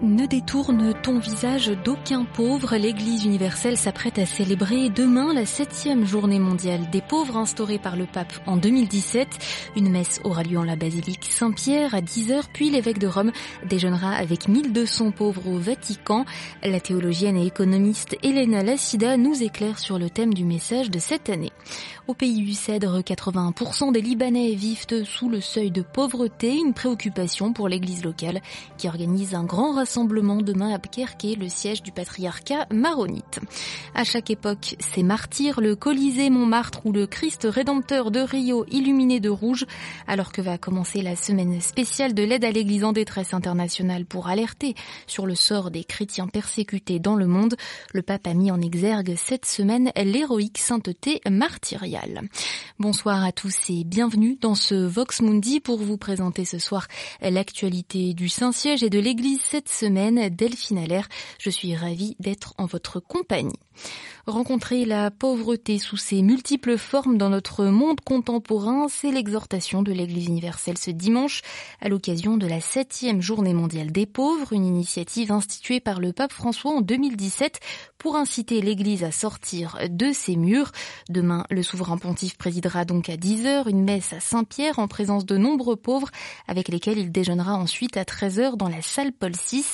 Ne détourne ton visage d'aucun pauvre. L'Église universelle s'apprête à célébrer demain la septième journée mondiale des pauvres instaurée par le pape en 2017. Une messe aura lieu en la basilique Saint-Pierre à 10h, puis l'évêque de Rome déjeunera avec 1200 pauvres au Vatican. La théologienne et économiste Elena Lassida nous éclaire sur le thème du message de cette année. Au pays du Cèdre, 81% des Libanais vivent sous le seuil de pauvreté, une préoccupation pour l'église locale qui organise un grand rassemblement demain à Bkerké, le siège du patriarcat maronite. À chaque époque, ces martyrs, le Colisée Montmartre ou le Christ rédempteur de Rio illuminé de rouge, alors que va commencer la semaine spéciale de l'aide à l'église en détresse internationale pour alerter sur le sort des chrétiens persécutés dans le monde, le pape a mis en exergue cette semaine l'héroïque sainteté martyriale. Bonsoir à tous et bienvenue dans ce Vox Mundi pour vous présenter ce soir l'actualité du Saint-Siège et de l'Église cette semaine. Delphine Allaire, je suis ravie d'être en votre compagnie. Rencontrer la pauvreté sous ses multiples formes dans notre monde contemporain, c'est l'exhortation de l'Église universelle ce dimanche à l'occasion de la septième journée mondiale des pauvres, une initiative instituée par le pape François en 2017 pour inciter l'Église à sortir de ses murs. Demain, le souverain pontife présidera donc à 10h une messe à Saint-Pierre en présence de nombreux pauvres avec lesquels il déjeunera ensuite à 13h dans la salle Paul VI,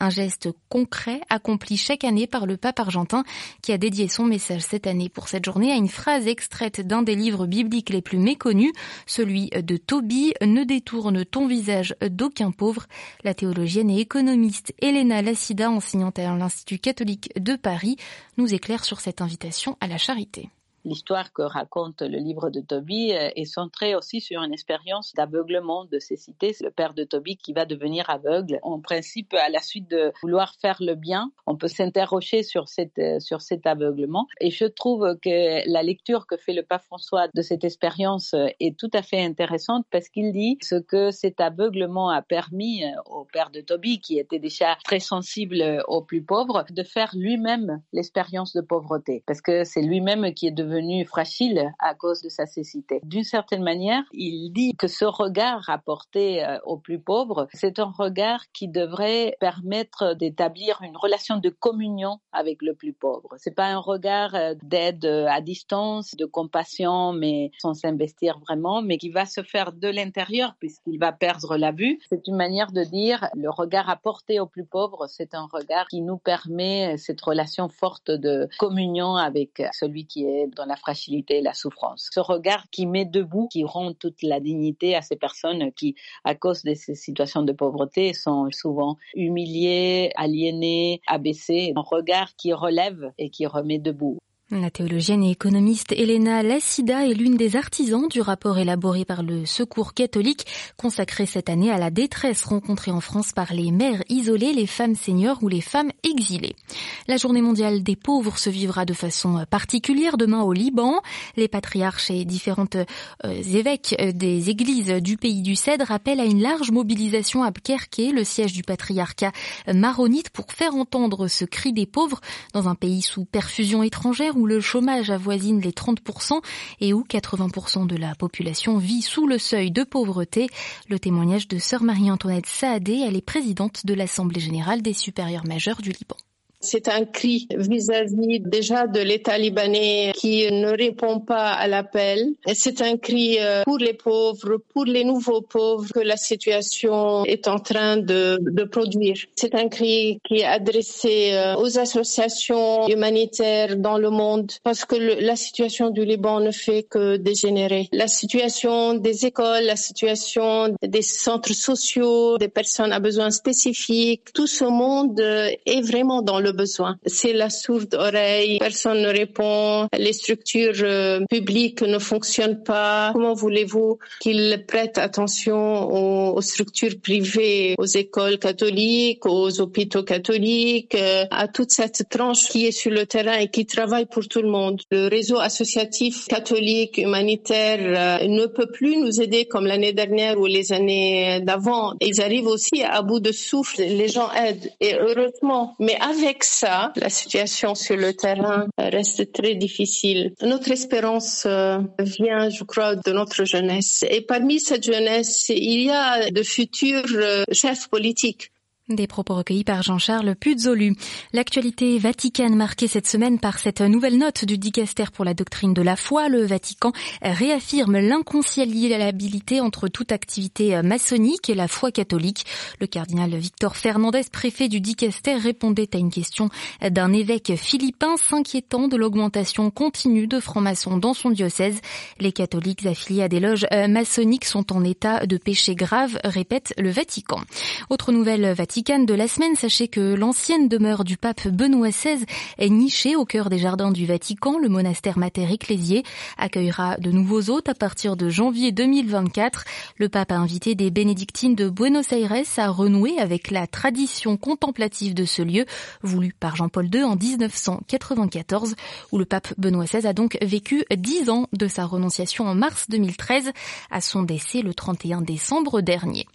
un geste concret accompli chaque année par le pape argentin qui a dédié son message cette année pour cette journée à une phrase extraite d'un des livres bibliques les plus méconnus, celui de Tobie, Ne détourne ton visage d'aucun pauvre. La théologienne et économiste Elena Lassida, enseignante à l'Institut catholique de Paris, nous éclaire sur cette invitation à la charité l'histoire que raconte le livre de Tobie euh, est centrée aussi sur une expérience d'aveuglement de cécité. C'est le père de Tobie qui va devenir aveugle. En principe, à la suite de vouloir faire le bien, on peut s'interroger sur, euh, sur cet aveuglement. Et je trouve que la lecture que fait le pape François de cette expérience euh, est tout à fait intéressante parce qu'il dit ce que cet aveuglement a permis au père de Tobie, qui était déjà très sensible aux plus pauvres, de faire lui-même l'expérience de pauvreté. Parce que c'est lui-même qui est devenu devenu fragile à cause de sa cécité. D'une certaine manière, il dit que ce regard apporté euh, aux plus pauvres, c'est un regard qui devrait permettre d'établir une relation de communion avec le plus pauvre. C'est pas un regard euh, d'aide euh, à distance, de compassion, mais sans s'investir vraiment, mais qui va se faire de l'intérieur puisqu'il va perdre la vue. C'est une manière de dire le regard apporté aux plus pauvres, c'est un regard qui nous permet cette relation forte de communion avec celui qui est dans la fragilité et la souffrance. Ce regard qui met debout, qui rend toute la dignité à ces personnes qui, à cause de ces situations de pauvreté, sont souvent humiliées, aliénées, abaissées. Un regard qui relève et qui remet debout. La théologienne et économiste Elena Lassida est l'une des artisans du rapport élaboré par le Secours catholique consacré cette année à la détresse rencontrée en France par les mères isolées, les femmes seniors ou les femmes exilées. La journée mondiale des pauvres se vivra de façon particulière demain au Liban. Les patriarches et différentes euh, évêques des églises du pays du Cèdre appellent à une large mobilisation à Bkerké, le siège du patriarcat maronite, pour faire entendre ce cri des pauvres dans un pays sous perfusion étrangère le chômage avoisine les 30% et où 80% de la population vit sous le seuil de pauvreté. Le témoignage de sœur Marie-Antoinette Saadé, elle est présidente de l'Assemblée générale des supérieurs majeurs du Liban. C'est un cri vis-à-vis déjà de l'État libanais qui ne répond pas à l'appel. C'est un cri euh, pour les pauvres, pour les nouveaux pauvres que la situation est en train de, de produire. C'est un cri qui est adressé euh, aux associations humanitaires dans le monde parce que la situation du Liban ne fait que dégénérer. La situation des écoles, la situation des centres sociaux, des personnes à besoins spécifiques, tout ce monde euh, est vraiment dans le besoin. C'est la sourde oreille, personne ne répond, les structures euh, publiques ne fonctionnent pas. Comment voulez-vous qu'ils prêtent attention aux, structures privées, aux écoles catholiques, aux hôpitaux catholiques, euh, à toute cette tranche qui est sur le terrain et qui travaille pour tout le monde. Le réseau associatif catholique humanitaire euh, ne peut plus nous aider comme l'année dernière ou les années d'avant. Ils arrivent aussi à bout de souffle. Les gens aident et heureusement, mais avec ça, la situation sur le terrain reste très difficile. Notre espérance euh, vient, je crois, de notre jeunesse. Et parmi cette jeunesse, il y a de futurs euh, chefs politiques des propos recueillis par Jean-Charles Puzolu. L'actualité vaticane marquée cette semaine par cette nouvelle note du dicaster pour la doctrine de la foi. Le Vatican réaffirme l'inconciliabilité entre toute activité maçonnique et la foi catholique. Le cardinal Victor Fernandez, préfet du dicaster, répondait à une question d'un évêque philippin s'inquiétant de l'augmentation continue de francs-maçons dans son diocèse. Les catholiques affiliés à des loges maçonniques sont en état de péché grave, répète le Vatican. Autre nouvelle De la semaine, sachez que l'ancienne demeure du pape Benoît XVI est nichée au cœur des jardins du Vatican. Le monastère Mater Ecclésié accueillera de nouveaux hôtes à partir de janvier 2024. Le pape a invité des bénédictines de Buenos Aires à renouer avec la tradition contemplative de ce lieu, voulu par Jean-Paul II en 1994, où le pape Benoît XVI a donc vécu dix ans de sa renonciation en mars 2013 à son décès le 31 décembre dernier.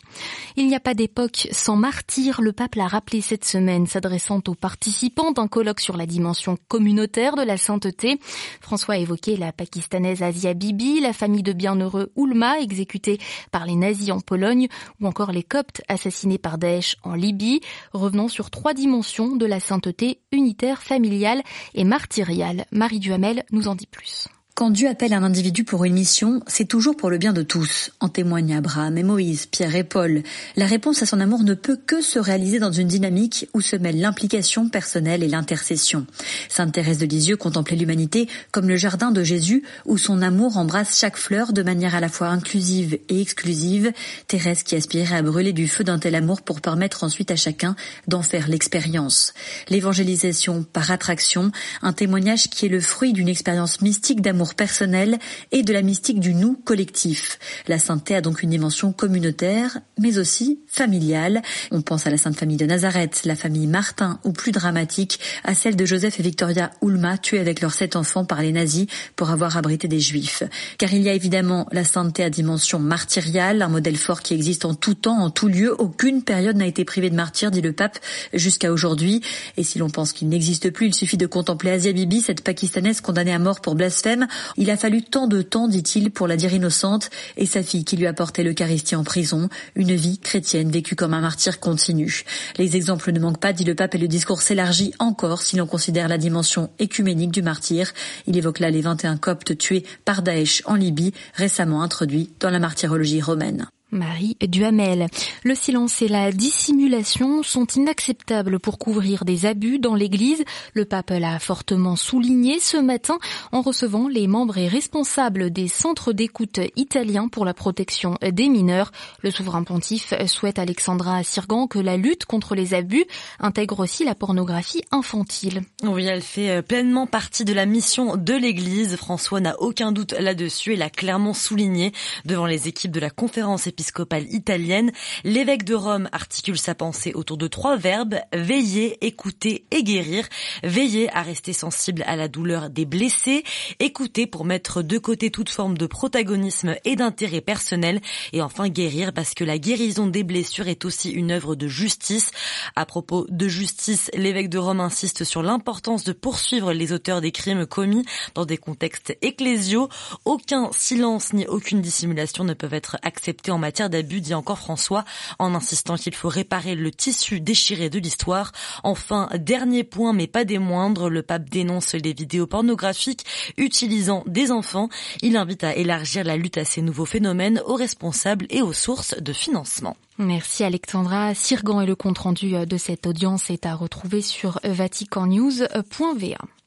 Il n'y a pas d'époque sans martyr, le pape l'a rappelé cette semaine, s'adressant aux participants d'un colloque sur la dimension communautaire de la sainteté. François a évoqué la pakistanaise Asia Bibi, la famille de bienheureux Ulma, exécutée par les nazis en Pologne, ou encore les coptes assassinés par Daesh en Libye, revenant sur trois dimensions de la sainteté unitaire, familiale et martyriale. Marie Duhamel nous en dit plus. Quand Dieu appelle un individu pour une mission, c'est toujours pour le bien de tous. En témoignent Abraham et Moïse, Pierre et Paul. La réponse à son amour ne peut que se réaliser dans une dynamique où se mêlent l'implication personnelle et l'intercession. Sainte Thérèse de Lisieux contemplait l'humanité comme le jardin de Jésus où son amour embrasse chaque fleur de manière à la fois inclusive et exclusive. Thérèse qui aspirait à brûler du feu d'un tel amour pour permettre ensuite à chacun d'en faire l'expérience. L'évangélisation par attraction, un témoignage qui est le fruit d'une expérience mystique d'amour personnel et de la mystique du nous collectif. La sainteté a donc une dimension communautaire, mais aussi familiale. On pense à la Sainte Famille de Nazareth, la famille Martin, ou plus dramatique, à celle de Joseph et Victoria Ulma, tués avec leurs sept enfants par les nazis pour avoir abrité des juifs. Car il y a évidemment la sainteté à dimension martyriale, un modèle fort qui existe en tout temps, en tout lieu. Aucune période n'a été privée de martyrs, dit le pape, jusqu'à aujourd'hui. Et si l'on pense qu'il n'existe plus, il suffit de contempler Asia Bibi, cette pakistanaise condamnée à mort pour blasphème, il a fallu tant de temps, dit-il, pour la dire innocente, et sa fille qui lui apportait l'Eucharistie en prison, une vie chrétienne vécue comme un martyr continu. Les exemples ne manquent pas, dit le pape, et le discours s'élargit encore si l'on considère la dimension écuménique du martyr. Il évoque là les 21 coptes tués par Daesh en Libye, récemment introduits dans la martyrologie romaine. Marie Duhamel. Le silence et la dissimulation sont inacceptables pour couvrir des abus dans l'Église. Le pape l'a fortement souligné ce matin en recevant les membres et responsables des centres d'écoute italiens pour la protection des mineurs. Le souverain pontife souhaite Alexandra Sirgan que la lutte contre les abus intègre aussi la pornographie infantile. Oui, elle fait euh, pleinement partie de la mission de l'Église. François n'a aucun doute là-dessus et l'a clairement souligné devant les équipes de la conférence épiscopale italienne, l'évêque de Rome articule sa pensée autour de trois verbes, veiller, écouter et guérir. Veiller à rester sensible à la douleur des blessés, écouter pour mettre de côté toute forme de protagonisme et d'intérêt personnel, et enfin guérir parce que la guérison des blessures est aussi une œuvre de justice. À propos de justice, l'évêque de Rome insiste sur l'importance de poursuivre les auteurs des crimes commis dans des contextes ecclésiaux. Aucun silence ni aucune dissimulation ne peuvent être acceptés en matière matière d'abus, dit encore François, en insistant qu'il faut réparer le tissu déchiré de l'histoire. Enfin, dernier point, mais pas des moindres, le pape dénonce les vidéos pornographiques utilisant des enfants. Il invite à élargir la lutte à ces nouveaux phénomènes aux responsables et aux sources de financement. Merci Alexandra. Sirgan et le compte rendu de cette audience est à retrouver sur vaticannews.va.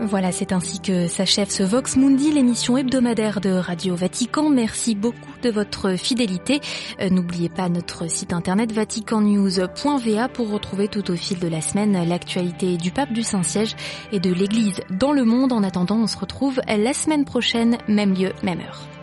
Voilà, c'est ainsi que s'achève ce Vox Mundi, l'émission hebdomadaire de Radio Vatican. Merci beaucoup de votre fidélité. Euh, n'oubliez pas notre site internet vaticannews.va pour retrouver tout au fil de la semaine l'actualité du pape du Saint-Siège et de l'Église dans le monde. En attendant, on se retrouve la semaine prochaine, même lieu, même heure.